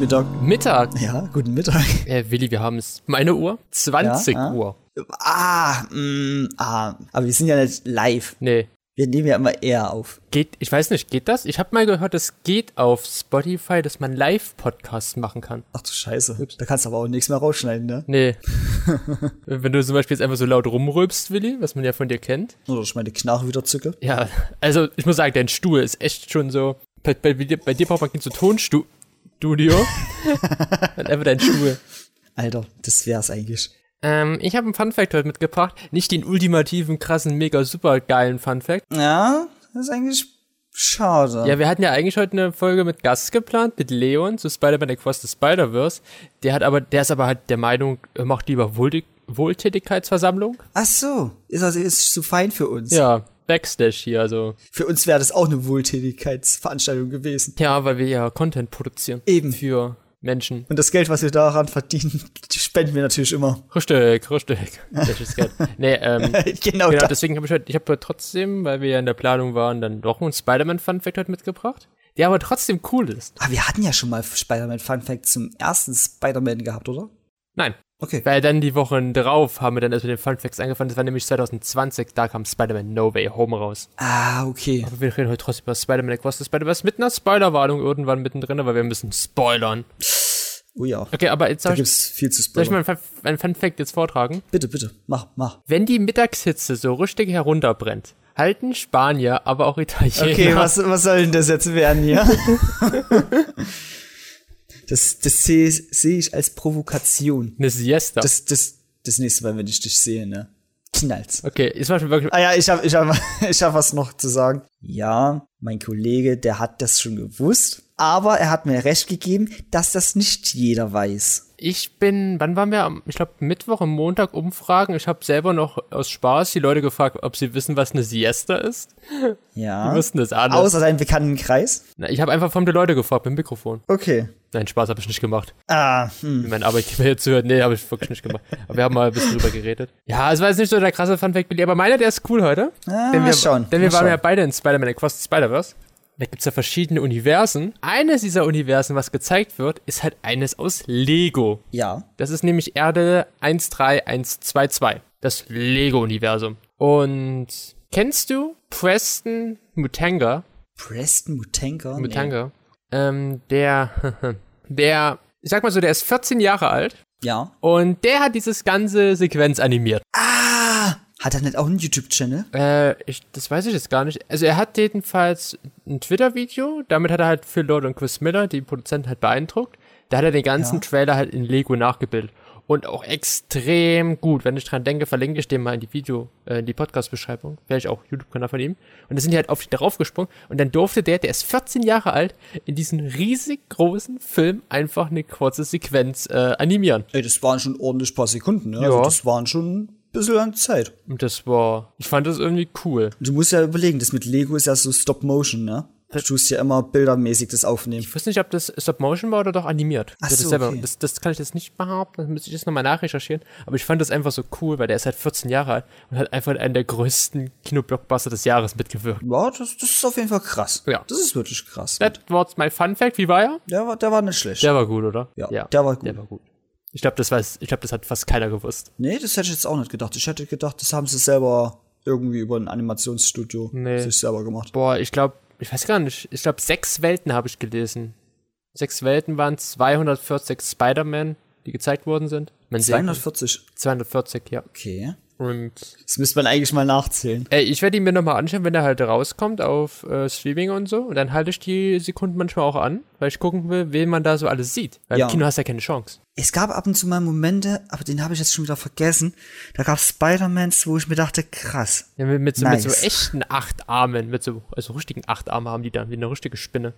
Mittag. Mittag. Ja, guten Mittag. Äh, Willi, wir haben es. Meine Uhr? 20 Ja, ah. Uhr. Ah, mm, ah, aber wir sind ja nicht live. Nee. Wir nehmen ja immer eher auf. Geht, ich weiß nicht, geht das? Ich habe mal gehört, es geht auf Spotify, dass man Live-Podcasts machen kann. Ach du Scheiße. Da kannst du aber auch nichts mehr rausschneiden, ne? Nee. Wenn du zum Beispiel jetzt einfach so laut rumrülpst, Willi, was man ja von dir kennt. Oder ich meine Knarre wieder zücke. Ja, also ich muss sagen, dein Stuhl ist echt schon so. Bei, bei, bei, dir, braucht man kein so Tonstudio. Und einfach dein Stuhl. Alter, das wär's eigentlich. Ähm, ich habe einen Funfact heute mitgebracht. Nicht den ultimativen, krassen, mega super geilen Funfact. Ja, das ist eigentlich schade. Ja, wir hatten ja eigentlich heute eine Folge mit Gast geplant, mit Leon zu Spider-Man Across the Spider-Verse. Der hat aber, der ist aber halt der Meinung, er macht lieber Wohltä Wohltätigkeitsversammlung. Ach so, ist also ist zu fein für uns. Ja, Backstage hier, also. Für uns wäre das auch eine Wohltätigkeitsveranstaltung gewesen. Ja, weil wir ja Content produzieren. Eben. Für Menschen. Und das Geld, was wir daran verdienen, spenden wir natürlich immer. Richtig, richtig. Welches Geld? Nee, ähm, genau, genau, das. deswegen habe ich heute, ich habe trotzdem, weil wir ja in der Planung waren, dann doch einen Spider-Man-Funfact heute mitgebracht. Der aber trotzdem cool ist. Ah, wir hatten ja schon mal Spider-Man Fun Fact zum ersten Spider-Man gehabt, oder? Nein. Okay. Weil dann die Wochen drauf haben wir dann erst mit den Funfacts angefangen. Das war nämlich 2020, da kam Spider-Man No Way Home raus. Ah, okay. Aber wir reden heute trotzdem über Spider-Man Across the Spider-Verse mit einer Spoilerwarnung irgendwann mittendrin, aber wir müssen spoilern. Oh ja. Okay, aber jetzt Da soll ich, gibt's viel zu soll ich mal spoilern. einen Fun- Fun-Fact jetzt vortragen? Bitte, bitte, mach, mach. Wenn die Mittagshitze so richtig herunterbrennt, halten Spanier, aber auch Italiener. Okay, was, was soll denn das jetzt werden hier? das das sehe seh ich als Provokation. Eine Siesta. Das, das, das nächste Mal, wenn ich dich sehe, ne? Knallt's. okay, ist war schon wirklich. Ah ja, ich habe ich hab, ich hab was noch zu sagen. Ja, mein Kollege, der hat das schon gewusst, aber er hat mir recht gegeben, dass das nicht jeder weiß. Ich bin, wann waren wir? am- Ich glaube, Mittwoch und Montag umfragen. Ich habe selber noch aus Spaß die Leute gefragt, ob sie wissen, was eine Siesta ist. Ja. Die wussten das alle. Außer deinem bekannten Kreis. Na, ich habe einfach von den Leute gefragt mit dem Mikrofon. Okay. Nein, Spaß habe ich nicht gemacht. Ah, hm. Wie mein Arbeitgeber jetzt zuhört, nee, habe ich wirklich nicht gemacht. Aber wir haben mal ein bisschen drüber geredet. Ja, es war jetzt nicht so der krasse Funfact, Billy, aber meiner, der ist cool heute. Ah, denn wir, schauen, Denn wir waren ja schauen. beide in Spider-Man Across the Spider-Verse. Da gibt's ja verschiedene Universen. Eines dieser Universen, was gezeigt wird, ist halt eines aus Lego. Ja. Das ist nämlich Erde 13122. Das Lego-Universum. Und kennst du Preston Mutanga? Preston Mutanka? Nee. Mutanga? Ähm, der, der, ich sag mal so, der ist 14 Jahre alt. Ja. Und der hat dieses ganze Sequenz animiert. Ah! Hat er nicht auch einen YouTube-Channel? Äh, ich, das weiß ich jetzt gar nicht. Also er hat jedenfalls ein Twitter-Video, damit hat er halt Phil Lord und Chris Miller, die Produzenten, halt beeindruckt. Da hat er den ganzen Ja. Trailer halt in Lego nachgebildet. Und auch extrem gut. Wenn ich dran denke, verlinke ich den mal in die Video, äh, in die Podcast-Beschreibung. Vielleicht auch YouTube-Kanal von ihm. Und da sind die halt auf die darauf gesprungen. Und dann durfte der, der ist 14 Jahre alt, in diesen riesig großen Film einfach eine kurze Sequenz äh, animieren. Ey, das waren schon ordentlich paar Sekunden, ne? Ja. Also das waren schon bisschen an Zeit. Und das war, ich fand das irgendwie cool. Du musst ja überlegen, das mit Lego ist ja so Stop-Motion, ne? Du tust ja immer bildermäßig das aufnehmen. Ich weiß nicht, ob das Stop-Motion war oder doch animiert. Ach das, so, selber, okay. das, das kann ich jetzt nicht behaupten, dann müsste ich das nochmal nachrecherchieren. Aber ich fand das einfach so cool, weil der ist halt 14 Jahre alt und hat einfach in einen der größten Kinoblockbuster des Jahres mitgewirkt. Ja, das, das ist auf jeden Fall krass. Ja. Das ist wirklich krass. That was my fun fact. Wie war er? Der war, der war nicht schlecht. Der war gut, oder? Ja, der war gut. Der war gut. Ich glaube, das weiß, ich glaube, das hat fast keiner gewusst. nee, das hätte ich jetzt auch nicht gedacht. Ich hätte gedacht, das haben sie selber irgendwie über ein Animationsstudio Nee. sich selber gemacht. Boah, ich glaube, ich weiß gar nicht. Ich glaube, sechs Welten habe ich gelesen. Sechs Welten waren 240 Spider-Man, die gezeigt worden sind. Man sieht- 240. 240, ja. Okay. Und Das müsste man eigentlich mal nachzählen. Ey, ich werde ihn mir nochmal anschauen, wenn er halt rauskommt auf äh, Streaming und so. Und dann halte ich die Sekunden manchmal auch an, weil ich gucken will, wen man da so alles sieht. Weil Ja. im Kino hast du ja keine Chance. Es gab ab und zu mal Momente, aber den habe ich jetzt schon wieder vergessen. Da gab es Spider-Mans, wo ich mir dachte, krass. Ja, mit, mit, so, mit Nice. so echten acht Armen, mit so, also richtigen acht Arme haben die dann, wie eine richtige Spinne.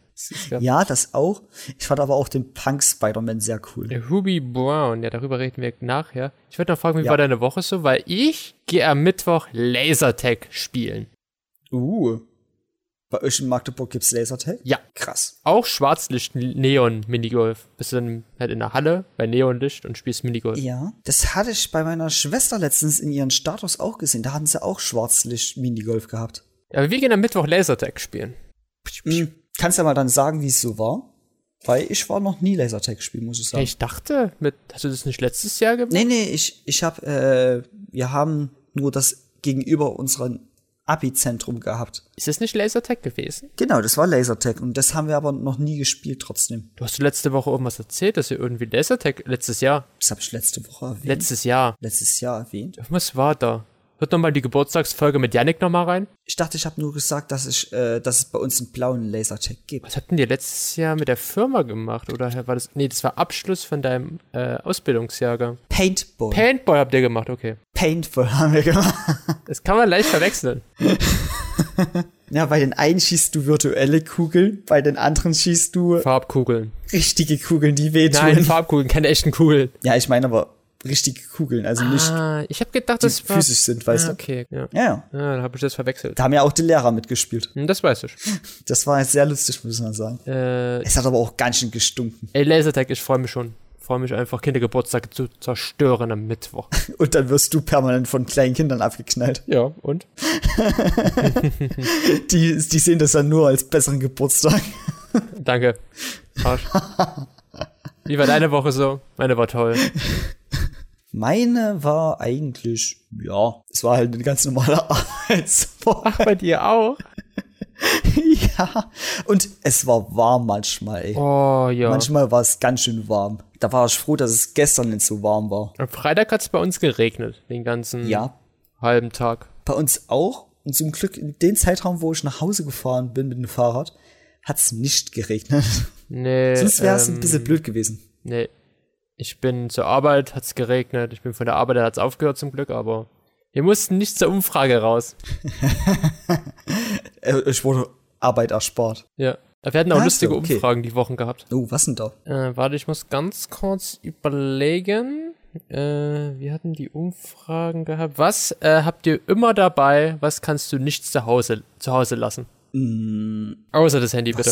Ja, das auch. Ich fand aber auch den Punk-Spider-Man sehr cool. Der Hubie Brown, ja, darüber reden wir nachher. Ich würde noch fragen, wie Ja. war deine Woche so? Weil ich gehe am Mittwoch Lasertag spielen. Uh. Bei euch in Magdeburg gibt's Lasertag? Ja. Krass. Auch Schwarzlicht-Neon-Minigolf. Bist du dann halt in der Halle bei Neonlicht und spielst Minigolf. Ja, das hatte ich bei meiner Schwester letztens in ihren Status auch gesehen. Da hatten sie auch Schwarzlicht-Minigolf gehabt. Ja, aber wir gehen am Mittwoch Lasertag spielen. Hm, kannst du ja mal dann sagen, wie es so war? Weil ich war noch nie Lasertag gespielt, muss ich sagen. Ich dachte, mit, hast du das nicht letztes Jahr gemacht? Nee, nee, ich, ich hab, äh, wir haben nur das gegenüber unserem Abi-Zentrum gehabt. Ist das nicht Lasertag gewesen? Genau, das war Lasertag und das haben wir aber noch nie gespielt trotzdem. Du hast letzte Woche irgendwas erzählt, dass ihr irgendwie Lasertag letztes Jahr, Das habe ich letzte Woche erwähnt. letztes Jahr, letztes Jahr erwähnt. was war da? Hört nochmal die Geburtstagsfolge mit Yannick nochmal rein. Ich dachte, ich habe nur gesagt, dass ich, äh, dass es bei uns einen blauen Lasertag gibt. Was habt denn ihr letztes Jahr mit der Firma gemacht? Oder war das, nee, das war Abschluss von deinem äh, Ausbildungsjahrgang. Paintball. Paintball habt ihr gemacht, okay. Paintball haben wir gemacht. Das kann man leicht verwechseln. Ja, bei den einen schießt du virtuelle Kugeln, bei den anderen schießt du Farbkugeln. richtige Kugeln, die wehtun. Nein, Farbkugeln, keine echten Kugeln. ja, ich meine aber richtige Kugeln, also nicht Ah, ich habe gedacht, das war. physisch sind, weißt ah, du. okay, ja. Ja, ja. Ja, da habe ich das verwechselt. Da haben ja auch die Lehrer mitgespielt. Hm, Das weiß ich. Das war sehr lustig, muss man sagen. Äh, Es hat aber auch ganz schön gestunken. ey, Lasertag, ich freue mich schon. Freue mich einfach, Kindergeburtstage zu zerstören am Mittwoch. Und dann wirst du permanent von kleinen Kindern abgeknallt. Ja, und? Die, die sehen das dann nur als besseren Geburtstag. Danke. Arsch. Wie war deine Woche so? Meine war toll. Meine war eigentlich, ja, es war halt eine ganz normale Arbeitswoche. Bei dir auch? ja. Und es war warm manchmal, ey. Oh, ja. Manchmal war es ganz schön warm. Da war ich froh, dass es gestern nicht so warm war. Am Freitag hat es bei uns geregnet. Den ganzen Ja, halben Tag. bei uns auch. Und zum Glück in dem Zeitraum, wo ich nach Hause gefahren bin mit dem Fahrrad, hat es nicht geregnet. Nee. Sonst wäre es ähm, ein bisschen blöd gewesen. Nee. Ich bin zur Arbeit, hat's geregnet. Ich bin von der Arbeit, da hat's aufgehört zum Glück, aber wir mussten nicht zur Umfrage raus. Äh, Ich wurde Arbeit erspart. Ja. Wir hatten auch so, lustige okay. Umfragen die Wochen gehabt. Oh, was denn da? Äh, warte, ich muss ganz kurz überlegen. Äh, wir hatten die Umfragen gehabt. Was äh, habt ihr immer dabei? Was kannst du nicht zu Hause, zu Hause lassen? Außer das Handy, bitte.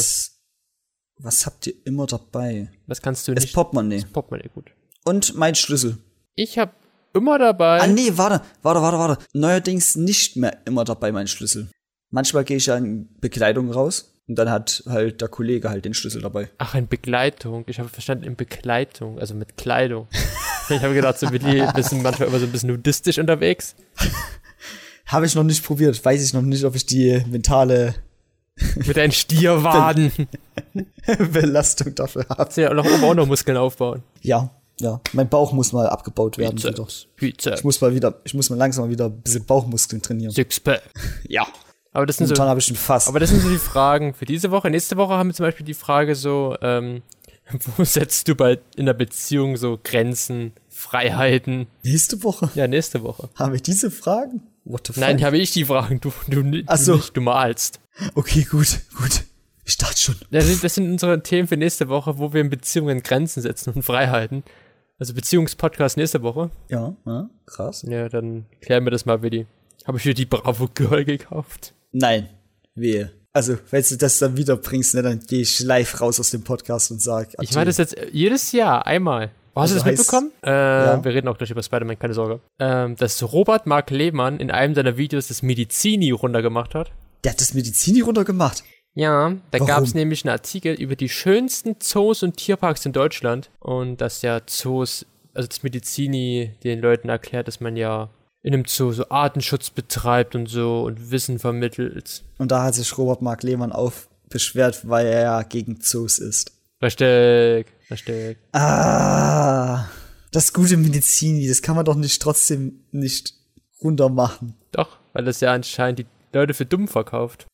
Was, habt ihr immer dabei? Was kannst du Das nicht? Portemonnaie. Portemonnaie, gut. Und mein Schlüssel. Ich hab immer dabei. Ah, nee, warte, warte, warte, warte. Neuerdings nicht mehr immer dabei mein Schlüssel. Manchmal gehe ich ja in Bekleidung raus und dann hat halt der Kollege halt den Schlüssel dabei. Ach, in Begleitung. Ich habe verstanden, in Begleitung, also mit Kleidung. ich habe gedacht, so Willi, wir sind manchmal immer so ein bisschen nudistisch unterwegs. Habe ich noch nicht probiert. Weiß ich noch nicht, ob ich die mentale Mit deinen Stierwaden. Belastung dafür habe. Kannst du ja auch noch oben auch noch Muskeln aufbauen. Ja, ja. Mein Bauch muss mal abgebaut werden. Bizeps, Bizeps, Ich muss mal wieder, ich muss mal langsam wieder ein bisschen Bauchmuskeln trainieren. Sixpack. Ja. Aber das sind Momentan so, habe ich ein Fass. aber das sind so die Fragen für diese Woche. Nächste Woche haben wir zum Beispiel die Frage so, ähm, wo setzt du bei in der Beziehung so Grenzen, Freiheiten? Nächste Woche Ja, nächste Woche. haben wir diese Fragen? What the fuck? Nein, habe ich die Fragen. Du, du, du, Ach so. nicht, du malst. Okay, gut, gut. Ich dachte schon. Das sind, das sind unsere Themen für nächste Woche, wo wir in Beziehungen Grenzen setzen und Freiheiten. Also Beziehungspodcast nächste Woche. Ja, ja krass. Ja, dann klären wir das mal, Willi. Habe ich dir die Bravo Girl gekauft? Nein, wehe. Also, wenn du das dann wieder bringst, ne, dann gehe ich live raus aus dem Podcast und sag. Ich mache das jetzt jedes Jahr einmal. Oh, hast du Also das heißt- mitbekommen? Äh, Wir reden auch gleich über Spider-Man, keine Sorge. Ähm, dass Robert Mark Lehmann in einem seiner Videos das Medizini runtergemacht hat. Der hat das Medizini runtergemacht. Ja, da gab es nämlich einen Artikel über die schönsten Zoos und Tierparks in Deutschland. Und dass ja Zoos, also das Medizini den Leuten erklärt, dass man ja in einem Zoo so Artenschutz betreibt und so und Wissen vermittelt. Und da hat sich Robert Mark Lehmann auf beschwert, weil er ja gegen Zoos ist. Richtig, richtig. Ah, das gute Medizini, das kann man doch nicht trotzdem nicht runtermachen. Doch, weil das ja anscheinend die Leute für dumm verkauft.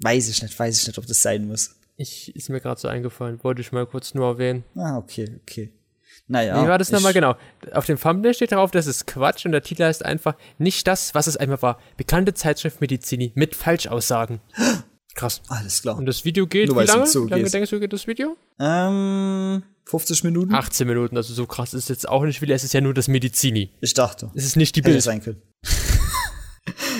Weiß ich nicht, weiß ich nicht, ob das sein muss. Ich, ist mir gerade so eingefallen, wollte ich mal kurz nur erwähnen. Ah, okay, okay. Naja. Wie war das nochmal genau? Auf dem Thumbnail steht darauf, das ist Quatsch und der Titel heißt einfach nicht das, was es einmal war. Bekannte Zeitschrift Medizini mit Falschaussagen. Krass. Alles klar. Und das Video geht, Nur wie es lange? Wie lange geht. denkst du, geht das Video? Ähm, 50 Minuten? 18 Minuten, also so krass ist jetzt auch nicht wieder, es ist ja nur das Medizini. Ich dachte. Es ist nicht die Hätte Bild. sein können.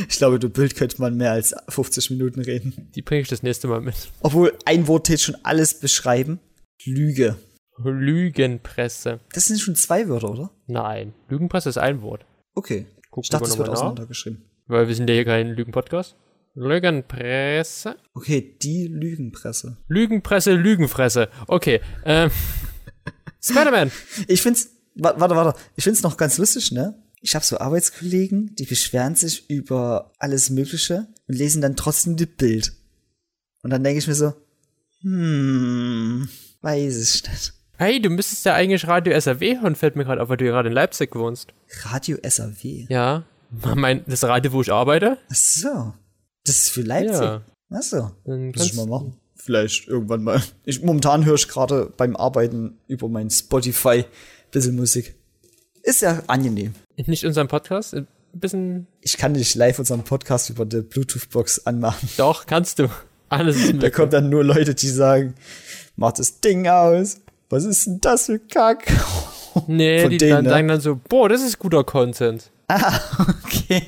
Ich glaube, du Bild könnte man mehr als 50 Minuten reden. Die bringe ich das nächste Mal mit. Obwohl, ein Wort täte schon alles beschreiben. Lüge. Lügenpresse. Das sind schon zwei Wörter, oder? Nein, Lügenpresse ist ein Wort. Okay. Gucken ich dachte, wir das wird nach. auseinandergeschrieben. Weil wir sind ja hier kein Lügenpodcast. Lügenpresse. Okay, die Lügenpresse. Lügenpresse, Lügenfresse. Okay. Ähm, Spider-Man. Ich find's, wa- warte, warte, ich find's noch ganz lustig, ne? Ich habe so Arbeitskollegen, die beschweren sich über alles Mögliche und lesen dann trotzdem das Bild. Und dann denke ich mir so, hm, weiß ich nicht. Hey, du müsstest ja eigentlich Radio SAW hören, fällt mir gerade auf, weil du ja gerade in Leipzig wohnst. Radio SAW. Ja. Mein, das Radio, wo ich arbeite? Ach so. Das ist für Leipzig. Ja. Ach so. Dann Muss ich mal machen. Vielleicht irgendwann mal. Ich, momentan höre ich gerade beim Arbeiten über mein Spotify ein bisschen Musik. Ist ja angenehm. Nicht unseren Podcast? Ein bisschen. Ich kann nicht live unseren Podcast über die Bluetooth-Box anmachen. Doch, kannst du. Alles ist Da möglich. kommen dann nur Leute, die sagen, mach das Ding aus. Was ist denn das für Kack? Nee, Von die denen, dann ne? sagen dann so, boah, das ist guter Content. Ah, okay.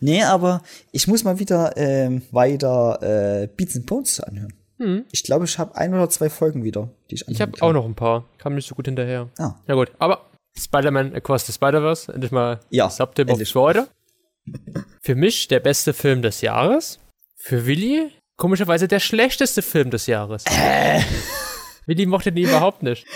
Nee, aber ich muss mal wieder ähm, weiter äh, Beats and Bones anhören. Ich glaube, ich habe ein oder zwei Folgen wieder, die ich anhören Ich habe auch noch ein paar. Kam nicht so gut hinterher. Ah. Ja gut, aber Spider-Man Across the Spider-Verse, endlich mal Ja, auf endlich. Freude. Für mich der beste Film des Jahres. Für Willi komischerweise der schlechteste Film des Jahres. Äh. Willi mochte den überhaupt nicht.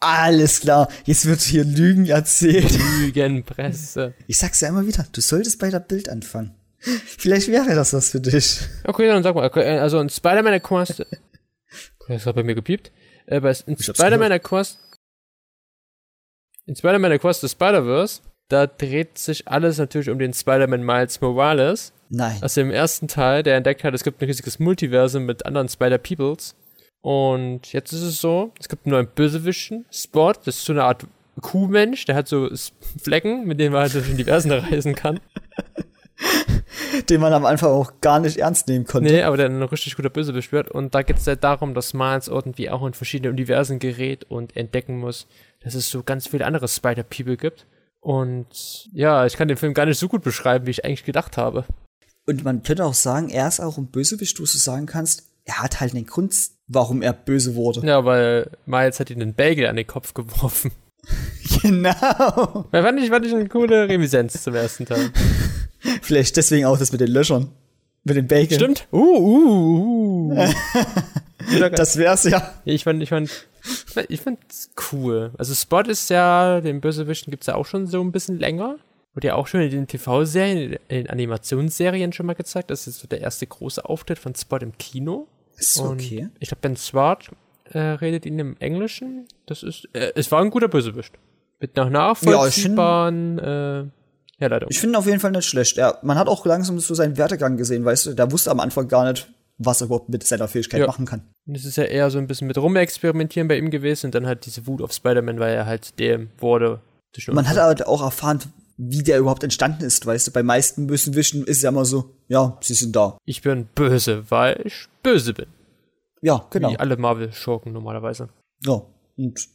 Alles klar, jetzt wird hier Lügen erzählt. Lügenpresse. Ich sag's ja immer wieder, du solltest bei der Bild anfangen. Vielleicht wäre das was für dich. Okay, dann sag mal, okay, also in Spider-Man Across... Das hat bei mir gepiept. Äh, bei Spider-Man Across... In Spider-Man Across the Spider-Verse, da dreht sich alles natürlich um den Spider-Man Miles Morales. Nein. aus dem ersten Teil, der entdeckt hat, es gibt ein riesiges Multiversum mit anderen Spider-Peoples. Und jetzt ist es so, es gibt einen neuen Bösewichten, Spot, das ist so eine Art Kuhmensch, der hat so Flecken, mit denen man halt durch Universen reisen kann. Den man am Anfang auch gar nicht ernst nehmen konnte. Nee, aber der ein richtig guter Bösewicht wird. Und da geht es halt darum, dass Miles irgendwie auch in verschiedene Universen gerät und entdecken muss, dass es so ganz viele andere Spider-People gibt. Und ja, ich kann den Film gar nicht so gut beschreiben, wie ich eigentlich gedacht habe. Und man könnte auch sagen, er ist auch ein Bösewicht, wo du sagen kannst, er hat halt einen Grund, warum er böse wurde. Ja, weil Miles hat ihm einen Bagel an den Kopf geworfen. Genau. Ja, fand ich, fand ich eine coole Reminiszenz zum ersten Teil. Vielleicht deswegen auch das mit den Löchern. Mit den Bacon. Stimmt. Uh, uh, uh. Das wär's ja. ich fand, ich fand, ich fand's cool. Also Spot ist ja, den Bösewichten gibt's ja auch schon so ein bisschen länger. Wurde ja auch schon in den TV-Serien, in den Animationsserien schon mal gezeigt. Das ist so der erste große Auftritt von Spot im Kino. Ist Und okay. Ich glaube, Ben Swart äh, redet ihn im Englischen. Das ist, äh, es war ein guter Bösewicht. Mit nach nachvollziehbaren, äh, ja, leider. Ich finde ihn auf jeden Fall nicht schlecht. Er, man hat auch langsam so seinen Werdegang gesehen, weißt du, der wusste am Anfang gar nicht, was er überhaupt mit seiner Fähigkeit Ja. machen kann. Und es ist ja eher so ein bisschen mit rumexperimentieren bei ihm gewesen und dann halt diese Wut auf Spider-Man, weil er halt dem wurde. Man hat Unfall. halt auch erfahren, wie der überhaupt entstanden ist, weißt du. Bei meisten Bösewichten ist es ja immer so, ja, sie sind da. ich bin böse, weil ich böse bin. Ja, genau. Wie alle Marvel-Schurken normalerweise. Ja. Und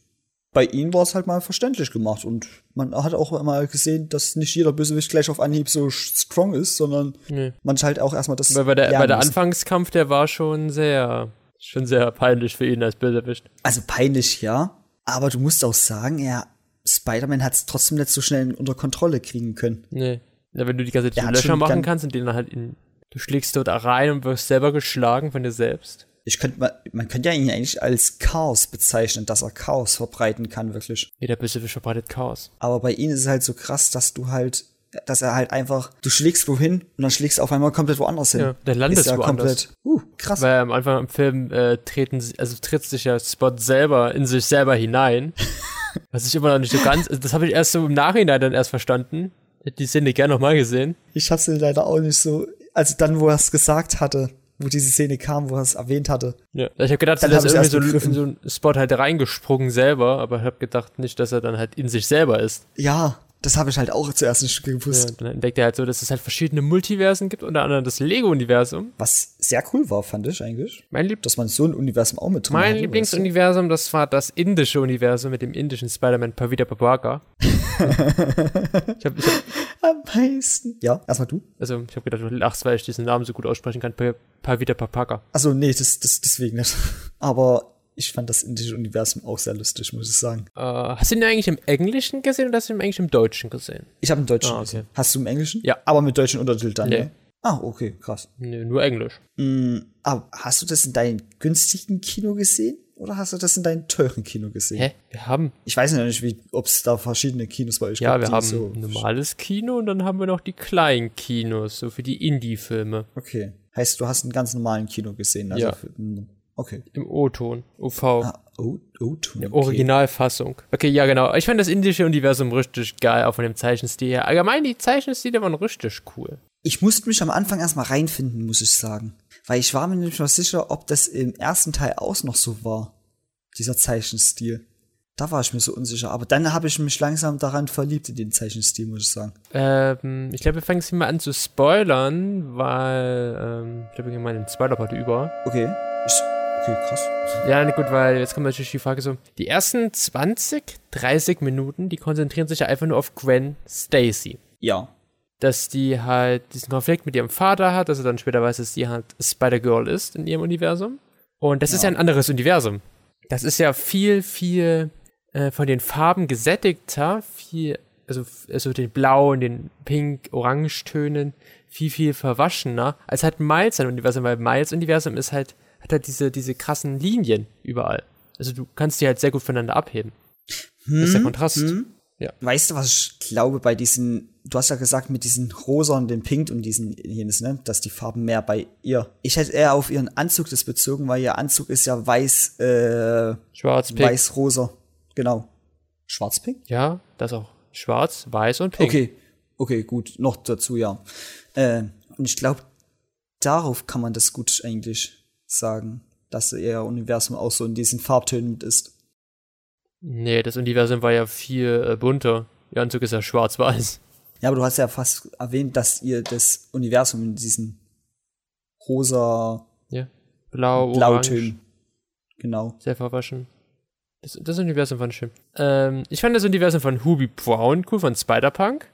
bei ihm war es halt mal verständlich gemacht. Und man hat auch immer gesehen, dass nicht jeder Bösewicht gleich auf Anhieb so strong ist, sondern Nee. man halt auch erstmal das. Weil bei der, bei der. Anfangskampf, der war schon sehr, schon sehr peinlich für ihn als Bösewicht. Also peinlich, ja. Aber du musst auch sagen, ja, Spider-Man hat es trotzdem nicht so schnell unter Kontrolle kriegen können. Nee. Ja, wenn du die ganze Zeit Löcher machen kannst und denen halt in, du schlägst dort rein und wirst selber geschlagen von dir selbst. Ich könnte mal, man könnte ja ihn eigentlich als Chaos bezeichnen, dass er Chaos verbreiten kann, wirklich. Jeder Bösewicht verbreitet Chaos. Aber bei ihm ist es halt so krass, dass du halt, dass er halt einfach, du schlägst wohin und dann schlägst du auf einmal komplett woanders hin. Ja, der landet ist ja woanders. komplett, uh, krass. Weil am Anfang im Film äh, treten, also tritt sich ja Spot selber in sich selber hinein. was ich immer noch nicht so ganz, also das habe ich erst so im Nachhinein dann erst verstanden. Hätte die Szene gerne nochmal gesehen. Ich hab's leider auch nicht so, also dann, wo er es gesagt hatte, wo diese Szene kam, wo er es erwähnt hatte. Ja. Ich habe gedacht, Dann er ist irgendwie so in so einen Spot halt reingesprungen selber, aber ich habe gedacht nicht, dass er dann halt in sich selber ist. Ja, das habe ich halt auch zuerst nicht Ja, gewusst. dann entdeckt er halt so, dass es halt verschiedene Multiversen gibt, unter anderem das Lego-Universum. Was sehr cool war, fand ich eigentlich. Mein, Lieb Dass man so ein Universum auch mit drin mein? Lieblingsuniversum, das war das indische Universum mit dem indischen Spider-Man Pavita Papaka. ich habe ich hab, Am meisten. Ja, erstmal du. also ich hab gedacht, du lachst, weil ich diesen Namen so gut aussprechen kann. Pa- Pavita Papaka. Also nee, das, das deswegen nicht. Aber ich fand das indische Universum auch sehr lustig, muss ich sagen. Äh, hast du ihn eigentlich im Englischen gesehen oder hast du ihn eigentlich im Deutschen gesehen? Ich habe im Deutschen Ah, okay. gesehen. Hast du im Englischen? Ja. Aber mit deutschen Untertiteln dann, Nee. ne? Ah, okay, krass. Nee, nur Englisch. Mm, aber hast du das in deinem günstigen Kino gesehen? Oder hast du das in deinem teuren Kino gesehen? Hä? Wir haben, Ich weiß ja nicht, ob es da verschiedene Kinos bei euch ja, gibt. wir die haben so ein normales Kino und dann haben wir noch die kleinen Kinos, so für die Indie-Filme. Okay. Heißt, du hast einen ganz normalen Kino gesehen. Also Ja. Für, okay. Im O-Ton, OV. Ah, oh, okay. Originalfassung. Okay, ja, genau. Ich fand das indische Universum richtig geil, auch von dem Zeichenstil her. Allgemein, die Zeichenstile waren richtig cool. Ich musste mich am Anfang erstmal reinfinden, muss ich sagen. Weil ich war mir nicht mal sicher, ob das im ersten Teil auch noch so war. Dieser Zeichenstil. Da war ich mir so unsicher. Aber dann habe ich mich langsam daran verliebt in den Zeichenstil, muss ich sagen. Ähm, ich glaube, wir fangen jetzt mal an zu spoilern, weil, ähm, ich glaube, wir gehen mal in den Spoiler-Part über. Okay. Okay, krass. Ja, na gut, weil jetzt kommt natürlich die Frage so, die ersten 20, 30 Minuten, die konzentrieren sich ja einfach nur auf Gwen Stacy. Ja. Dass die halt diesen Konflikt mit ihrem Vater hat, dass er dann später weiß, dass die halt Spider-Girl ist in ihrem Universum. Und das ist ja ein anderes Universum. Das ist ja viel, viel äh, von den Farben gesättigter, viel, also, also den Blau und den Pink, Orangetönen, viel, viel verwaschener, als halt Miles sein Universum, weil Miles Universum ist halt, hat halt diese, diese krassen Linien überall. Also du kannst die halt sehr gut voneinander abheben. das ist der Kontrast. Ja. Weißt du, was ich glaube bei diesen, du hast ja gesagt, mit diesen Rosa und den Pink und diesen jenes, ne, dass die Farben mehr bei ihr. Ich hätte eher auf ihren Anzug das bezogen, weil ihr Anzug ist ja weiß, äh, Schwarz, Pink. weiß-rosa. Genau. Schwarz-Pink? Ja, das auch. Schwarz, weiß und pink. Okay. Okay, gut. Noch dazu, ja. Äh, und ich glaube, darauf kann man das gut eigentlich sagen, dass ihr Universum auch so in diesen Farbtönen mit ist. Nee, das Universum war ja viel äh, bunter. Ihr Anzug ist ja schwarz-weiß. Ja, aber du hast ja fast erwähnt, dass ihr das Universum in diesen rosa Ja. Blau. Blautönen. Genau. Sehr verwaschen. Das, das Universum fand ich schön. Ähm, ich fand das Universum von Hubie Brown cool, von Spider-Punk.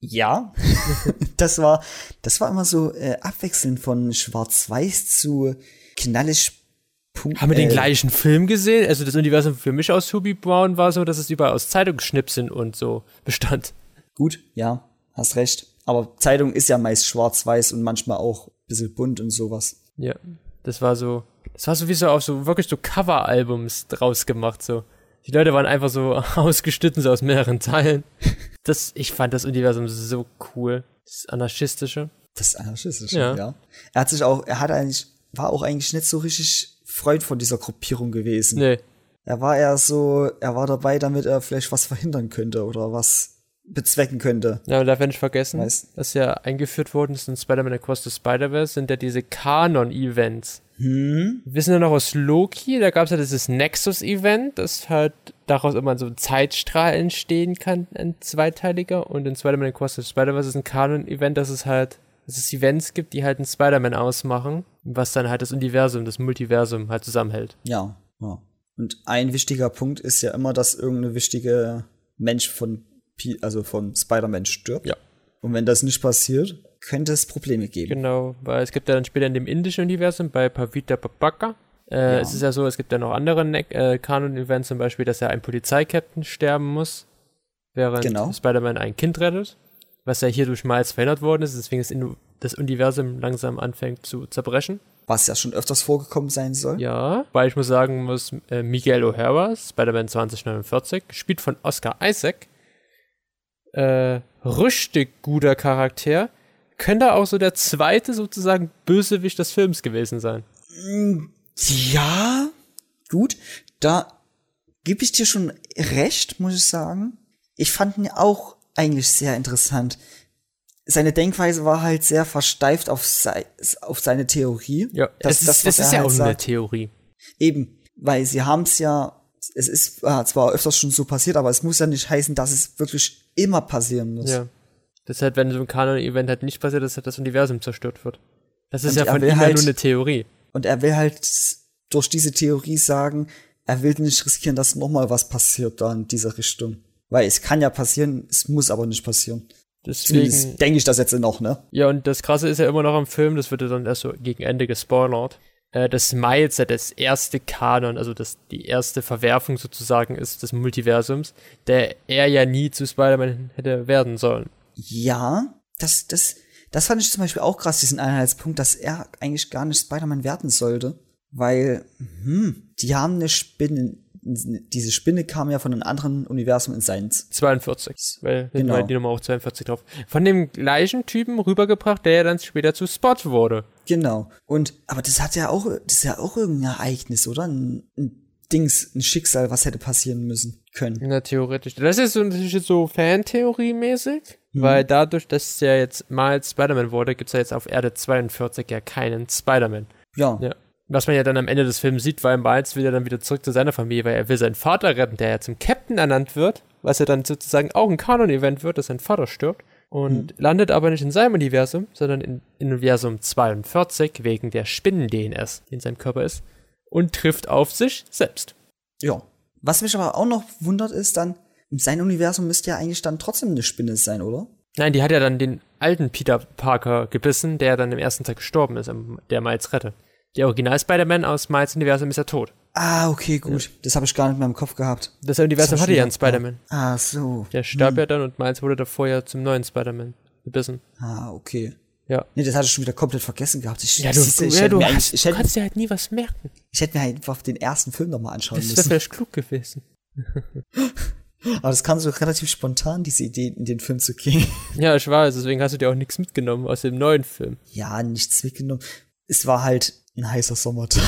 Ja. das war, das war immer so äh, abwechselnd von schwarz-weiß zu knallig. Punkt, Haben wir den äh, gleichen Film gesehen? Also das Universum für mich aus Hubie Brown war so, dass es überall aus Zeitungsschnipseln und so bestand. Gut, ja, hast recht. Aber Zeitung ist ja meist schwarz-weiß und manchmal auch ein bisschen bunt und sowas. Ja, das war so, das war so wie so auf so wirklich so Cover-Albums draus gemacht, so. Die Leute waren einfach so ausgeschnitten, so aus mehreren Teilen. Das, ich fand das Universum so cool. Das Anarchistische. Das ist anarchistisch, Ja. ja. Er hat sich auch, er hat eigentlich, war auch eigentlich nicht so richtig Freund von dieser Gruppierung gewesen. Nee, Er war eher so, er war dabei, damit er vielleicht was verhindern könnte oder was bezwecken könnte. Ja, man darf ja nicht vergessen, Weiß. was ja eingeführt worden ist in Spider-Man Across the Spider-Verse, sind ja diese Kanon-Events. Hm? Wir wissen ja noch aus Loki, da gab es ja dieses Nexus-Event, das halt daraus immer so ein Zeitstrahl entstehen kann, ein zweiteiliger. Und in Spider-Man Across the Spider-Verse ist ein Kanon-Event, dass es halt, dass es Events gibt, die halt einen Spider-Man ausmachen, was dann halt das Universum, das Multiversum halt zusammenhält. Ja, ja. Und ein wichtiger Punkt ist ja immer, dass irgendeine wichtige Mensch von, Pi- also von Spider-Man stirbt. Ja. Und wenn das nicht passiert, könnte es Probleme geben. Genau, weil es gibt ja dann später in dem indischen Universum bei Pavita Papaka. Äh, Ja. Es ist ja so, es gibt ja noch andere ne äh, Kanon-Events, zum Beispiel, dass ja ein Polizeikapitän sterben muss, während Genau. Spider-Man ein Kind rettet, was ja hier durch Miles verhindert worden ist, deswegen das, Inu- das Universum langsam anfängt zu zerbrechen. Was ja schon öfters vorgekommen sein soll. Ja, weil ich muss sagen muss, äh, Miguel O'Hara, Spider-Man 2049, gespielt von Oscar Isaac, äh, richtig guter Charakter, könnte auch so der zweite sozusagen Bösewicht des Films gewesen sein. Ja, gut. Da gebe ich dir schon recht, muss ich sagen. Ich fand ihn auch eigentlich sehr interessant. Seine Denkweise war halt sehr versteift auf, sei, auf seine Theorie. Ja, das, das, ist, was das ist ja halt auch nur eine sagt. Theorie. Eben, weil sie haben es ja, es ist äh, zwar öfters schon so passiert, aber es muss ja nicht heißen, dass es wirklich immer passieren muss. Ja. Deshalb, wenn so ein Kanon-Event halt nicht passiert, dass halt das Universum zerstört wird. Das ist Und ja von ihm ja halt- nur eine Theorie. Und er will halt durch diese Theorie sagen, er will nicht riskieren, dass nochmal was passiert da in dieser Richtung. Weil es kann ja passieren, es muss aber nicht passieren. Deswegen, Zumindest denke ich das jetzt noch, ne? Ja, und das Krasse ist ja immer noch am Film, das wird ja dann erst so gegen Ende gespoilert, äh, dass Miles ja das erste Kanon, also das, die erste Verwerfung sozusagen ist des Multiversums, der er ja nie zu Spider-Man hätte werden sollen. Ja, das, das, Das fand ich zum Beispiel auch krass, diesen Einheitspunkt, dass er eigentlich gar nicht Spider-Man werden sollte. Weil, hm, die haben eine Spinne, diese Spinne kam ja von einem anderen Universum in seins. 42, weil Genau. die Nummer auch 42 drauf. Von dem gleichen Typen rübergebracht, der ja dann später zu Spot wurde. Genau. Und, aber das hat ja auch, das ist ja auch irgendein Ereignis, oder? Ein, ein Dings, ein Schicksal, was hätte passieren müssen können. Na, theoretisch. Das ist so, so Fantheorie-mäßig, Mhm. weil dadurch, dass er jetzt mal Spider-Man wurde, gibt's ja jetzt auf Erde 42 ja keinen Spider-Man. Ja. Ja. Was man ja dann am Ende des Films sieht, weil Miles will ja dann wieder zurück zu seiner Familie, weil er will seinen Vater retten, der ja zum Captain ernannt wird, was ja dann sozusagen auch ein Kanon-Event wird, dass sein Vater stirbt. Und landet aber nicht in seinem Universum, sondern in, in Universum 42 wegen der Spinnen-DNS, die in seinem Körper ist. Und trifft auf sich selbst. Ja. Was mich aber auch noch wundert, ist dann, sein Universum müsste ja eigentlich dann trotzdem eine Spinne sein, oder? Nein, die hat ja dann den alten Peter Parker gebissen, der dann im ersten Tag gestorben ist, der Miles rette. Der Original-Spider-Man aus Miles Universum ist ja tot. Ah, okay, gut. Das habe ich gar nicht mehr im Kopf gehabt. Das Universum Das hatte ja einen Spider-Man. Ah, so. Der starb ja dann und Miles wurde davor ja zum neuen Spider-Man gebissen. Ah, okay. Ja. Nee, das hatte ich schon wieder komplett vergessen gehabt. Ich, Ja, du, siehste, ich, ja, du, hast, ich, du hätte, kannst dir halt nie was merken. ich hätte mir einfach den ersten Film nochmal anschauen Das wäre müssen. vielleicht klug gewesen. Aber das kam so relativ spontan, diese Idee, in den Film zu gehen. Ja, ich weiß, deswegen hast du dir auch nichts mitgenommen aus dem neuen Film. Ja, nichts weggenommen. Es war halt ein heißer Sommertag.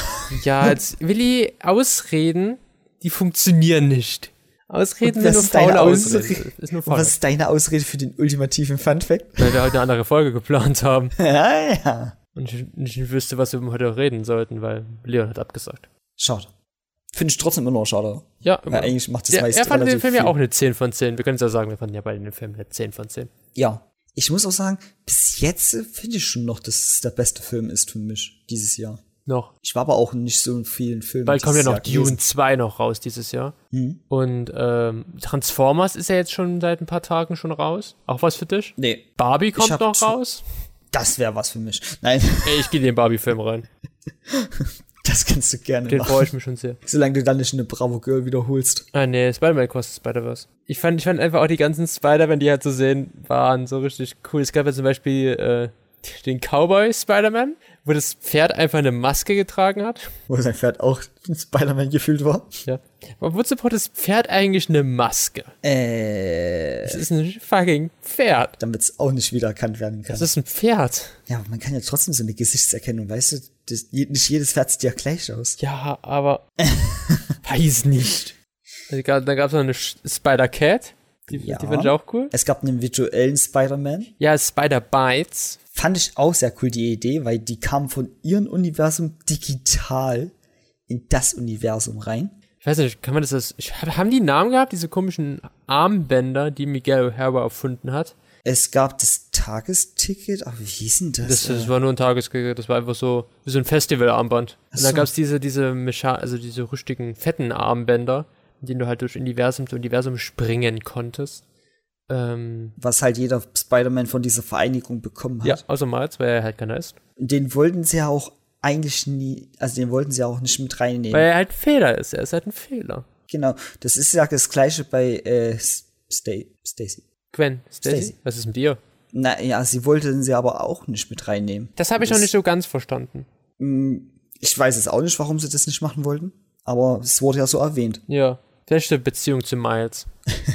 Ja, jetzt Willi, Ausreden, die funktionieren nicht. Ausreden sind nur faule Ausrede? Ausreden. Ist nur faul. was ist deine Ausrede für den ultimativen Funfact? Weil wir heute eine andere Folge geplant haben. ja, ja. Und ich nicht wüsste, was wir heute reden sollten, weil Leon hat abgesagt. Schade. Finde ich trotzdem immer noch schade. Ja, Weil eigentlich macht das ja meist er fand den Film ja viel. auch eine 10 von 10. Wir können es ja sagen, wir fanden ja beide den Film eine 10 von 10. Ja. Ich muss auch sagen, bis jetzt finde ich schon noch, dass es der beste Film ist für mich dieses Jahr. Noch. Ich war aber auch nicht so in vielen Filmen. Bald kommt ja noch Jahr Dune gewesen. 2 noch raus dieses Jahr. Mhm. Und ähm, Transformers ist ja jetzt schon seit ein paar Tagen schon raus. Auch was für dich? Nee, Barbie kommt noch raus. das wäre was für mich. Nein, Ey, ich gehe in den Barbie-Film rein. das kannst du gerne Den machen. freue ich mich schon sehr. Solange du dann nicht eine Bravo Girl wiederholst. Ah, nee, Spider-Man kostet Spider-Verse. Ich fand, ich fand einfach auch die ganzen Spider-Man, die halt zu sehen waren, so richtig cool. Es gab ja zum Beispiel äh, den Cowboy Spider-Man, wo das Pferd einfach eine Maske getragen hat. Wo sein Pferd auch Spider-Man gefühlt war. Ja. Aber wozu braucht das Pferd eigentlich eine Maske? Äh, Es ist ein fucking Pferd. damit es auch nicht wiedererkannt werden kann. Das ist ein Pferd. Ja, aber man kann ja trotzdem so eine Gesichtserkennung, weißt du? Das, nicht jedes Pferd sieht ja gleich aus. Ja, aber weiß nicht. Also, Da gab es noch eine Spider-Cat. Die, Ja. die fand ich auch cool. Es gab einen virtuellen Spider-Man. Ja, Spider-Bites. Fand ich auch sehr cool, die Idee, weil die kam von ihrem Universum digital in das Universum rein. Ich weiß nicht, kann man das als. Haben die einen Namen gehabt, diese komischen Armbänder, die Miguel O'Hara erfunden hat? Es gab das Tagesticket, aber wie hieß denn das? Das, das äh, war nur ein Tagesgeld, das war einfach so wie so ein Festivalarmband. Und so. dann gab's diese, diese Mecha also diese richtigen fetten Armbänder, mit denen du halt durch Universum zu Universum springen konntest. Ähm, was halt jeder Spider-Man von dieser Vereinigung bekommen hat. ja, außer Miles, weil er halt keiner ist. Den wollten sie ja auch eigentlich nie, also den wollten sie ja auch nicht mit reinnehmen. Weil er halt ein Fehler ist, er ist halt ein Fehler. genau, das ist ja das gleiche bei äh, Sta- Stacy. Gwen, Stacy, Stacy. was ist mit dir? Na ja, sie wollten sie aber auch nicht mit reinnehmen. Das habe ich noch nicht so ganz verstanden. Ich weiß es auch nicht, warum sie das nicht machen wollten, aber es wurde ja so erwähnt. Ja, vielleicht eine Beziehung zu Miles.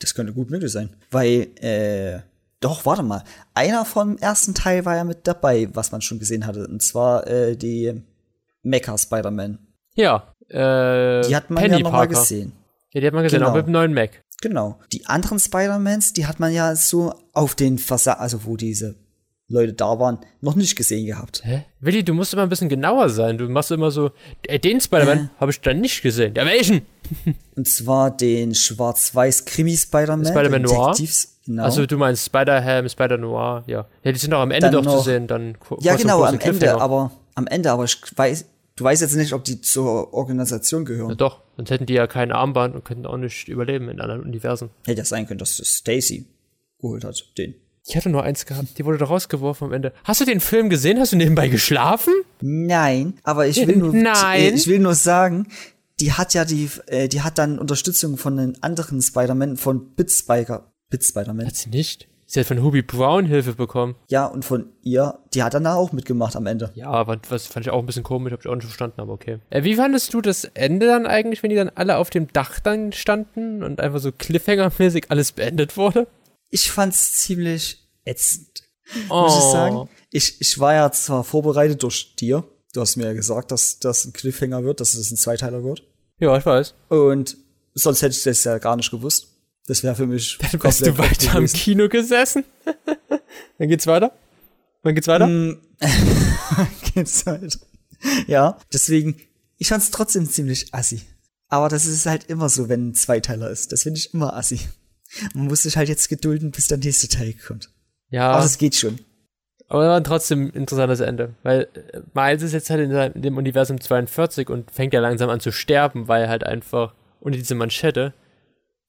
Das könnte gut möglich sein. Weil, äh, doch, warte mal. Einer vom ersten Teil war ja mit dabei, was man schon gesehen hatte. Und zwar äh, die Mecha Spider-Man. Ja, äh, Die hat man Penny ja nochmal gesehen. Ja, die hat man gesehen, Genau. auch mit dem neuen Mac. Genau. Die anderen Spider-Mans, die hat man ja so auf den Versa also wo diese Leute da waren, noch nicht gesehen gehabt. Hä? Willi, du musst immer ein bisschen genauer sein. Du machst immer so, äh, den Spider-Man Äh. habe ich dann nicht gesehen. Ja, welchen? Und zwar den schwarz-weiß Krimi-Spider-Man. Spider-Man der Noir? Genau. Also du meinst Spider-Ham, Spider-Noir, ja. Ja, die sind auch am Ende Dann doch noch- zu sehen, dann ja, genau, am Ende, aber am Ende, aber ich weiß, du weißt jetzt nicht, ob die zur Organisation gehören. Ja, doch, sonst hätten die ja kein Armband und könnten auch nicht überleben in anderen Universen. Hätte ja sein können, dass das Stacy geholt hat, den. Ich hatte nur eins gehabt, die wurde doch rausgeworfen am Ende. Hast du den Film gesehen? Hast du nebenbei geschlafen? Nein, aber ich will nur, Nein. ich will nur sagen, die hat ja die, äh, die hat dann Unterstützung von den anderen Spider-Man, von Bit Spider, Bit Spider-Man. Hat sie nicht. Sie hat von Hubie Brown Hilfe bekommen. Ja, und von ihr, die hat danach auch mitgemacht am Ende. Ja, aber was fand ich auch ein bisschen komisch, hab ich auch nicht verstanden, aber okay. Äh, wie fandest du das Ende dann eigentlich, wenn die dann alle auf dem Dach dann standen und einfach so Cliffhanger-mäßig alles beendet wurde? Ich fand's ziemlich ätzend, Oh. muss ich sagen. Ich, ich war ja zwar vorbereitet durch dir. Du hast mir ja gesagt, dass das ein Cliffhanger wird, dass es ein Zweiteiler wird. Ja, ich weiß. Und sonst hätte ich das ja gar nicht gewusst. Das wäre für mich Dann bist du weiter im. Kino gesessen. dann geht's weiter. Wann geht's weiter? Mm, Geht's halt. Ja, deswegen, ich fand's trotzdem ziemlich assi. Aber das ist halt immer so, wenn ein Zweiteiler ist. Das finde ich immer assi. Man muss sich halt jetzt gedulden, bis der nächste Teil kommt. Ja, Aber das geht schon. aber war trotzdem ein interessantes Ende. Weil äh, Miles ist jetzt halt in, dem Universum 42 und fängt ja langsam an zu sterben, weil halt einfach ohne diese Manschette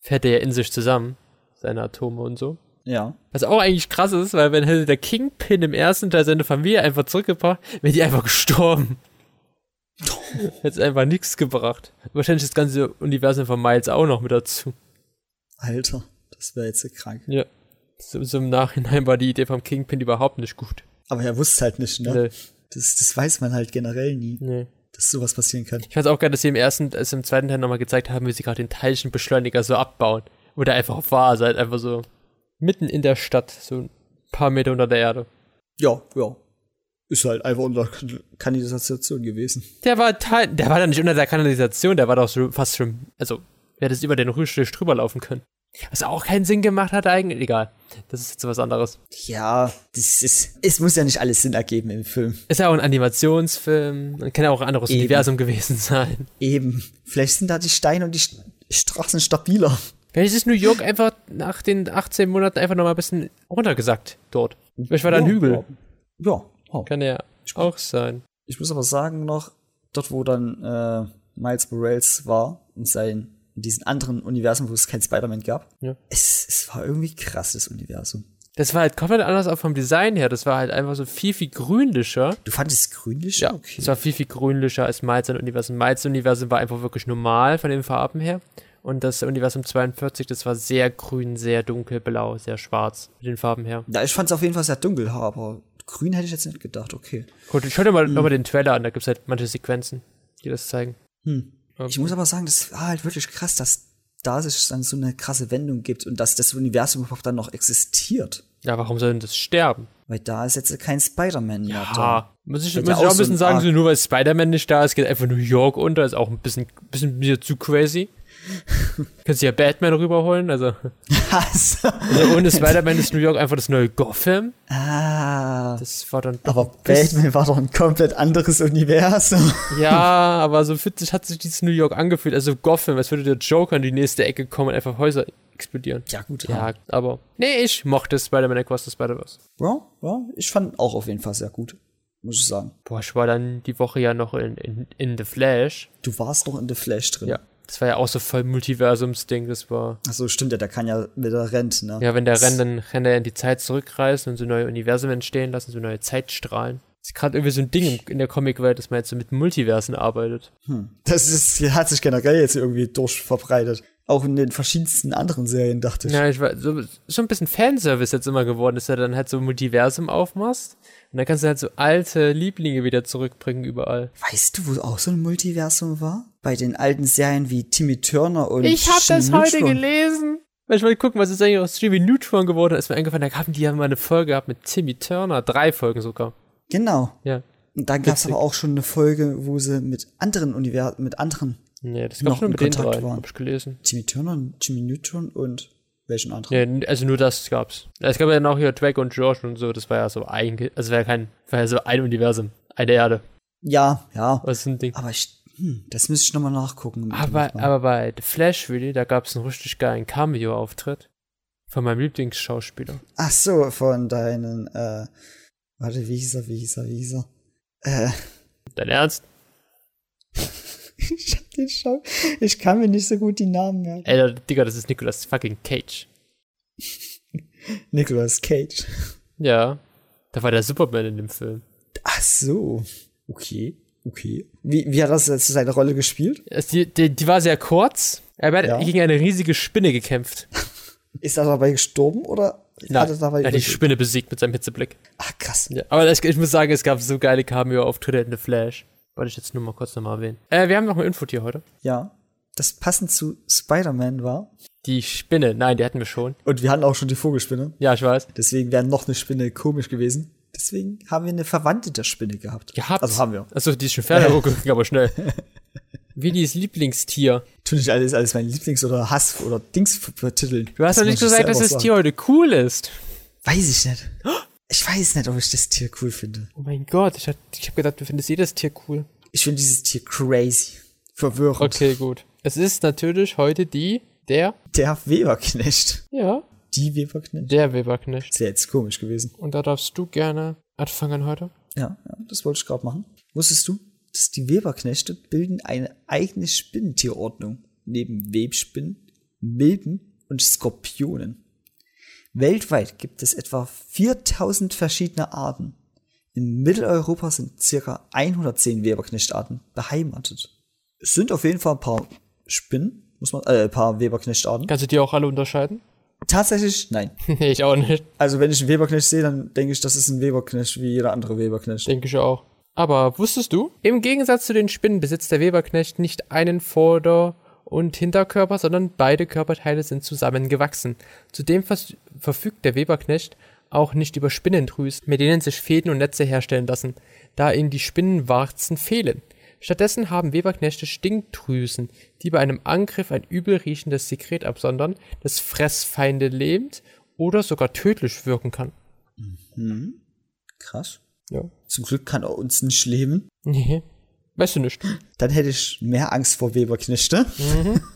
fährt er ja in sich zusammen. Seine Atome und so. Ja. Was auch eigentlich krass ist, weil wenn hätte der Kingpin im ersten Teil seine Familie einfach zurückgebracht, wäre die einfach gestorben. Hätte einfach nichts gebracht. Wahrscheinlich das ganze Universum von Miles auch noch mit dazu. Alter, das wäre jetzt so krank. Ja. So, so im Nachhinein war die Idee vom Kingpin überhaupt nicht gut. Aber er wusste halt nicht, ne? Nee, Das, das weiß man halt generell nie, nee. Dass sowas passieren kann. Ich fand's auch geil, dass sie im ersten, also im zweiten Teil nochmal gezeigt haben, wie sie gerade den Teilchenbeschleuniger so abbauen. Wo der einfach war, halt einfach so mitten in der Stadt, so ein paar Meter unter der Erde. Ja, ja. Ist halt einfach unter Kan- Kanalisation gewesen. Der war Teil, der war dann nicht unter der Kanalisation, der war doch so fast schon, also, wer das über den Rührstrich drüber laufen können. Was auch keinen Sinn gemacht hat eigentlich, egal. Das ist jetzt was anderes. Ja, das ist, es muss ja nicht alles Sinn ergeben im Film. Ist ja auch ein Animationsfilm, kann ja auch ein anderes Eben. Universum gewesen sein. Eben. Vielleicht sind da die Steine und die St- Straßen stabiler. Vielleicht ist New York einfach nach den 18 Monaten einfach nochmal ein bisschen runtergesackt dort. Vielleicht war da ein Ja, Hügel. Ja. ja. ja. Kann ja auch sein. Ich muss aber sagen noch, dort wo dann äh, Miles Morales war, in, sein, in diesen anderen Universen, wo es kein Spider-Man gab, Ja. es, es war irgendwie krass, das Universum. Das war halt komplett anders auch vom Design her. Das war halt einfach so viel, viel grünlicher. Du fandest grünlich? Ja, okay. es war viel, viel grünlicher als Miles Universum. Miles Universum war einfach wirklich normal von den Farben her. Und das Universum 42, das war sehr grün, sehr dunkelblau, sehr schwarz mit den Farben her. Ja, ich fand es auf jeden Fall sehr dunkel, aber grün hätte ich jetzt nicht gedacht, okay. Gut, schau dir mal nochmal den Trailer an, da gibt es halt manche Sequenzen, die das zeigen. Hm. Ich muss aber sagen, das war halt wirklich krass, dass da sich dann so eine krasse Wendung gibt und dass das Universum überhaupt dann noch existiert. Ja, warum soll denn das sterben? Weil da ist jetzt kein Spider-Man mehr da. Ah, muss ich, muss ja ich auch ein so bisschen ein sagen, so nur weil Spider-Man nicht da ist, geht einfach New York unter, ist auch ein bisschen, bisschen zu crazy. Kannst du ja Batman rüberholen, also, Also, also ohne Spider-Man ist New York einfach das neue Gotham. ah. Das war dann Aber Batman war doch ein komplett anderes Universum. Ja, aber so witzig hat sich dieses New York angefühlt. Also Gotham, als würde der Joker in die nächste Ecke kommen und einfach Häuser explodieren. Ja, gut. Ja, aber. Nee, ich mochte Spider-Man Across the Spider-Verse. Ja, ja, ich fand auch auf jeden Fall sehr gut. Muss ich sagen. Boah, ich war dann die Woche ja noch in, in, in The Flash. Du warst noch in The Flash drin. Ja. Das war ja auch so voll Multiversums-Ding. Das war. Achso, stimmt ja, der kann ja mit der rennt, ne? Ja, wenn der rennt, dann kann er in die Zeit zurückreisen und so neue Universen entstehen lassen, so neue Zeitstrahlen. Das ist gerade irgendwie so ein Ding in der Comicwelt, dass man jetzt so mit Multiversen arbeitet. Das ist, hat sich generell jetzt irgendwie durchverbreitet. Auch in den verschiedensten anderen Serien, dachte ich. Ja, ich war so, so ein bisschen Fanservice jetzt immer geworden, dass du dann halt so Multiversum aufmachst. Und dann kannst du halt so alte Lieblinge wieder zurückbringen überall. Weißt du, wo auch so ein Multiversum war? Bei den alten Serien wie Timmy Turner und Ich hab das Jimmy heute Neutron. gelesen. Weil ich wollte gucken, was ist eigentlich aus Jimmy Neutron geworden ist. Mir eingefallen, da haben die ja mal eine Folge gehabt mit Timmy Turner. Drei Folgen sogar. Genau. Ja. Und dann gab es aber auch schon eine Folge, wo sie mit anderen Universen, mit anderen Nee, das Noch gab schon in mit den Kontakt drei, waren. hab ich gelesen. Timmy Turner und Jimmy Neutron und welchen anderen? Nee, also nur das gab's. Es gab ja noch hier Drake und George und so, das war ja so ein, also war ja kein, war ja so ein Universum. Eine Erde. Ja, ja. Was ist ein Ding. Aber ich, hm, das müsste ich nochmal nachgucken. Aber, aber bei The Flash Video, da gab's einen richtig geilen Cameo-Auftritt von meinem Lieblingsschauspieler. Ach so, von deinen, äh, warte, wie hieß er, wie hieß er, wie hieß er? Äh, Dein Ernst? ich hab den Schau, ich kann mir nicht so gut die Namen merken. Ey, Digga, das ist Nicolas fucking Cage. Nicolas Cage. Ja. Da war der Superman in dem Film. Ach so. Okay, okay. Wie, wie hat das jetzt seine Rolle gespielt? Es- Die, die, die war sehr kurz. Er hat Ja. gegen eine riesige Spinne gekämpft. Ist er dabei gestorben oder Na, hat er dabei er hat die. Spinne besiegt mit seinem Hitzeblick. Ach, krass. Ja, aber das, ich muss sagen, es gab so geile Cameo-Auftritte in The Flash. Wollte ich jetzt nur mal kurz nochmal erwähnen. Äh, wir haben noch ein Infotier heute. Ja. Das passend zu Spider-Man war. Die Spinne. Nein, die hatten wir schon. Und wir hatten auch schon die Vogelspinne. Ja, ich weiß. Deswegen wäre noch eine Spinne komisch gewesen. Deswegen haben wir eine Verwandte der Spinne gehabt. Gehabt. Also haben wir. Achso, die ist schon. Oh, ging aber schnell. Willis Lieblingstier. Tu nicht alles, alles mein Lieblings- oder Hass- oder Dings betiteln. Du hast doch nicht gesagt, dass das Tier heute cool ist. Weiß ich nicht. Ich weiß nicht, ob ich das Tier cool finde. Oh mein Gott, ich, hab- ich habe gedacht, du findest jedes Tier cool. Ich finde dieses Tier crazy. Verwirrend. Okay, gut. Es ist natürlich heute die, der, Der Weberknecht. ja, Die Weberknecht. der Weberknecht. Das wäre jetzt komisch gewesen. Und da darfst du gerne anfangen heute. Ja, ja das wollte ich gerade machen. Wusstest du, dass die Weberknechte bilden eine eigene Spinnentierordnung neben Webspinnen, Milben und Skorpionen. Weltweit gibt es etwa 4000 verschiedene Arten. In Mitteleuropa sind circa 110 Weberknechtarten beheimatet. Es sind auf jeden Fall ein paar Spinnen, muss man, äh, ein paar Weberknechtarten. Kannst du die auch alle unterscheiden? Tatsächlich, nein. ich auch nicht. Also wenn ich einen Weberknecht sehe, dann denke ich, das ist ein Weberknecht wie jeder andere Weberknecht. Denke ich auch. Aber wusstest du? Im Gegensatz zu den Spinnen besitzt der Weberknecht nicht einen Vorder- und Hinterkörper, sondern beide Körperteile sind zusammengewachsen. Zudem vers verfügt der Weberknecht auch nicht über Spinnendrüsen, mit denen sich Fäden und Netze herstellen lassen, da ihnen die Spinnenwarzen fehlen. Stattdessen haben Weberknechte Stinkdrüsen, die bei einem Angriff ein übel riechendes Sekret absondern, das Fressfeinde lähmt oder sogar tödlich wirken kann. Krass. Ja. Zum Glück kann er uns nicht leben. Nee. Weißt du nicht. Dann hätte ich mehr Angst vor Weberknechte.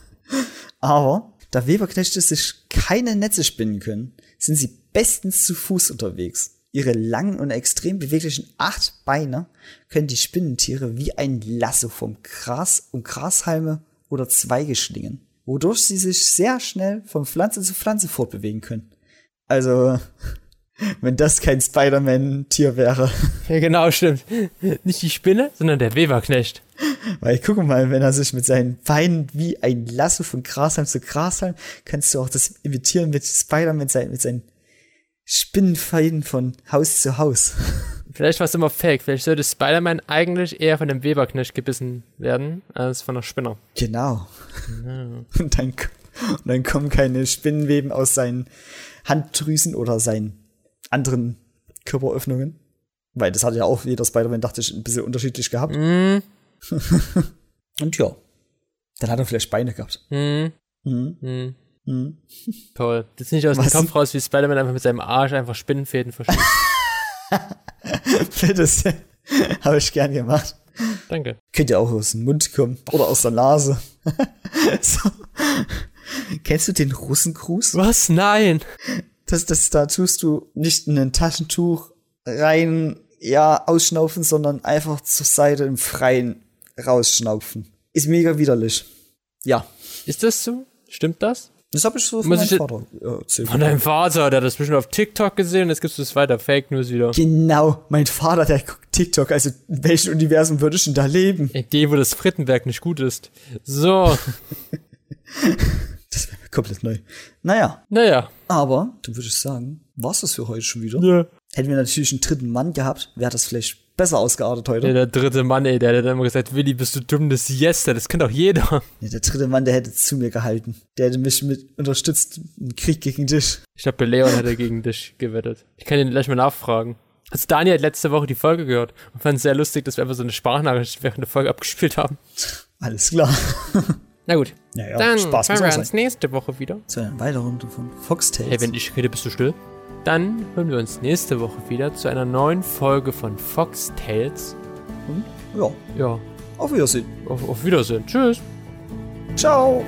Aber da Weberknechte sich keine Netze spinnen können, sind sie bestens zu Fuß unterwegs. Ihre langen und extrem beweglichen acht Beine können die Spinnentiere wie ein Lasso vom Gras um Grashalme oder Zweige schlingen, wodurch sie sich sehr schnell von Pflanze zu Pflanze fortbewegen können. Also, wenn das kein Spider-Man-Tier wäre. Ja, genau, stimmt. Nicht die Spinne, sondern der Weberknecht. Weil guck mal, wenn er sich mit seinen Beinen wie ein Lasso von Grashalm zu Grashalm, kannst du auch das imitieren mit Spider mit, seinen, Spinnenfäden von Haus zu Haus. Vielleicht war es immer fake. Vielleicht sollte Spider-Man eigentlich eher von dem Weberknecht gebissen werden, als von einer Spinner. Genau. Und, dann, und dann kommen keine Spinnenweben aus seinen Handdrüsen oder seinen anderen Körperöffnungen. Weil das hat ja auch jeder Spider-Man, dachte ich, ein bisschen unterschiedlich gehabt. Hm, Und ja, dann hat er vielleicht Beine gehabt. hm, Mhm. Hm. Mhm. Toll. Das ist nicht aus dem Was? Kopf raus, wie Spider-Man einfach mit seinem Arsch einfach Spinnenfäden verschießt. Das habe ich gern gemacht. Danke. Könnte ja auch aus dem Mund kommen oder aus der Nase. so. Kennst du den Russengruß? Was? Nein! Das, das, da tust du nicht in ein Taschentuch rein, ja, ausschnaufen, sondern einfach zur Seite im Freien rausschnaufen. Ist mega widerlich. Ja. Ist das so? Stimmt das? Das habe ich so von Muss meinem Vater äh, erzählt. Von deinem Vater, der hat das bestimmt auf TikTok gesehen jetzt gibst du es weiter. Fake News wieder. Genau, mein Vater, der guckt TikTok. Also, in welchem Universum würde ich denn da leben? In dem, wo das Frittenwerk nicht gut ist. So. Das wäre komplett neu. Naja, Naja. aber, dann würde ich sagen, war's das für heute schon wieder. Ja. Hätten wir natürlich einen dritten Mann gehabt, wäre das vielleicht besser ausgeartet heute. Ja, der dritte Mann, ey, der hat dann immer gesagt, Willi, bist du dumm, das Yes, das kennt doch jeder. Nee, der dritte Mann, der hätte zu mir gehalten. Der hätte mich mit unterstützt im Krieg gegen dich. Ich glaube, der Leon hätte gegen dich gewettet. Ich kann ihn gleich mal nachfragen. Also Daniel hat letzte Woche die Folge gehört und fand es sehr lustig, dass wir einfach so eine Sprachnachricht während der Folge abgespielt haben. Alles klar. Na gut, Ja, ja, dann Spaß hören auch wir uns nächste Woche wieder. Zu einer weiteren Runde von Foxtails. Hey, wenn ich rede, bist du still. Dann hören wir uns nächste Woche wieder zu einer neuen Folge von Fox Tales. ja, Ja, auf Wiedersehen. auf, auf Wiedersehen. Tschüss. Ciao.